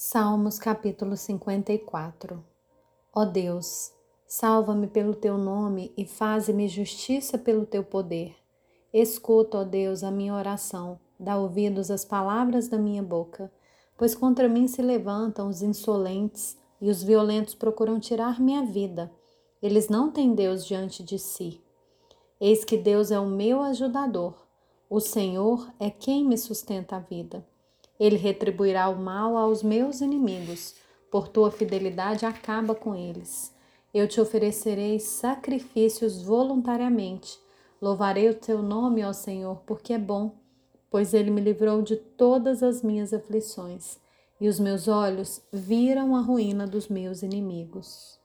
Salmos capítulo 54 Ó Deus, salva-me pelo teu nome e faze-me justiça pelo teu poder. Escuta, ó Deus, a minha oração, dá ouvidos às palavras da minha boca, pois contra mim se levantam os insolentes e os violentos procuram tirar minha vida. Eles não têm Deus diante de si. Eis que Deus é o meu ajudador. O Senhor é quem me sustenta a vida. Ele retribuirá o mal aos meus inimigos, por tua fidelidade acaba com eles. Eu te oferecerei sacrifícios voluntariamente. Louvarei o teu nome, ó Senhor, porque é bom, pois ele me livrou de todas as minhas aflições, e os meus olhos viram a ruína dos meus inimigos.